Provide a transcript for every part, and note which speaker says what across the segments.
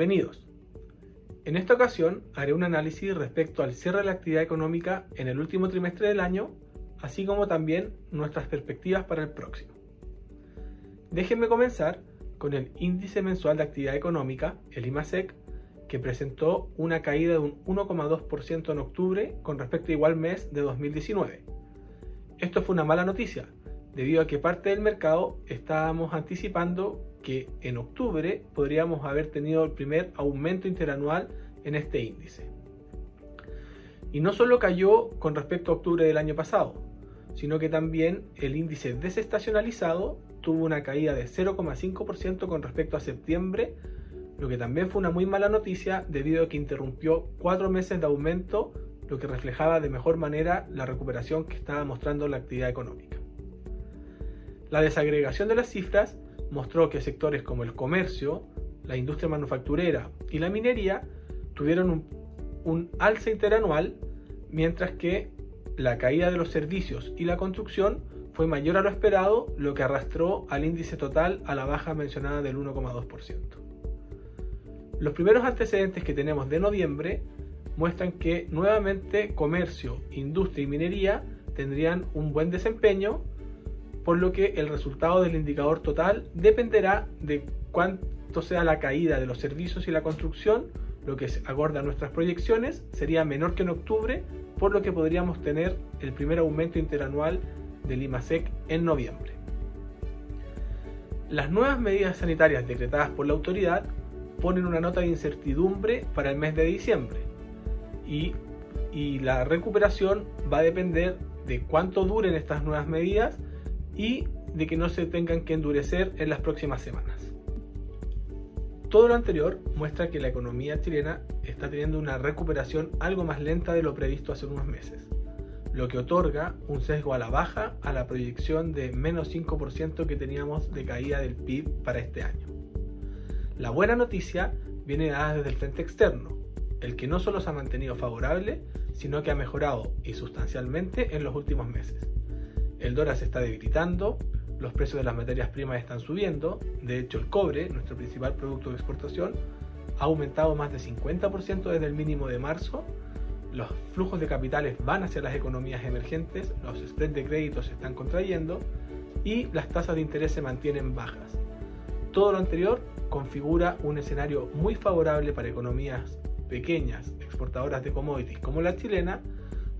Speaker 1: Bienvenidos. En esta ocasión haré un análisis respecto al cierre de la actividad económica en el último trimestre del año, así como también nuestras perspectivas para el próximo. Déjenme comenzar con el índice mensual de actividad económica, el IMASEC, que presentó una caída de un 1,2% en octubre con respecto a igual mes de 2019. Esto fue una mala noticia, debido a que parte del mercado estábamos anticipando que en octubre podríamos haber tenido el primer aumento interanual en este índice. Y no solo cayó con respecto a octubre del año pasado, sino que también el índice desestacionalizado tuvo una caída de 0,5% con respecto a septiembre, lo que también fue una muy mala noticia debido a que interrumpió cuatro meses de aumento, lo que reflejaba de mejor manera la recuperación que estaba mostrando la actividad económica. La desagregación de las cifras mostró que sectores como el comercio, la industria manufacturera y la minería tuvieron un, un alza interanual, mientras que la caída de los servicios y la construcción fue mayor a lo esperado, lo que arrastró al índice total a la baja mencionada del 1,2%. Los primeros antecedentes que tenemos de noviembre muestran que nuevamente comercio, industria y minería tendrían un buen desempeño, por lo que el resultado del indicador total dependerá de cuánto sea la caída de los servicios y la construcción, lo que acorda nuestras proyecciones sería menor que en octubre, por lo que podríamos tener el primer aumento interanual del IMASEC en noviembre. Las nuevas medidas sanitarias decretadas por la autoridad ponen una nota de incertidumbre para el mes de diciembre y, y la recuperación va a depender de cuánto duren estas nuevas medidas y de que no se tengan que endurecer en las próximas semanas. Todo lo anterior muestra que la economía chilena está teniendo una recuperación algo más lenta de lo previsto hace unos meses lo que otorga un sesgo a la baja a la proyección de menos 5% que teníamos de caída del PIB para este año. La buena noticia viene dada desde el frente externo, el que no solo se ha mantenido favorable, sino que ha mejorado y sustancialmente en los últimos meses. El dólar se está debilitando, los precios de las materias primas están subiendo, de hecho el cobre, nuestro principal producto de exportación, ha aumentado más de 50% desde el mínimo de marzo los flujos de capitales van hacia las economías emergentes, los spreads de crédito se están contrayendo y las tasas de interés se mantienen bajas. Todo lo anterior configura un escenario muy favorable para economías pequeñas, exportadoras de commodities como la chilena,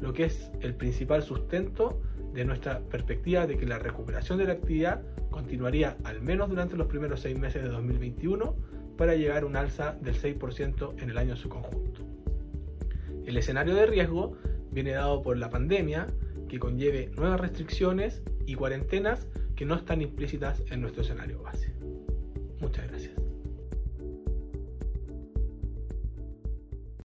Speaker 1: lo que es el principal sustento de nuestra perspectiva de que la recuperación de la actividad continuaría al menos durante los primeros seis meses de 2021 para llegar a un alza del 6% en el año en su conjunto. El escenario de riesgo viene dado por la pandemia, que conlleve nuevas restricciones y cuarentenas que no están implícitas en nuestro escenario base. Muchas gracias.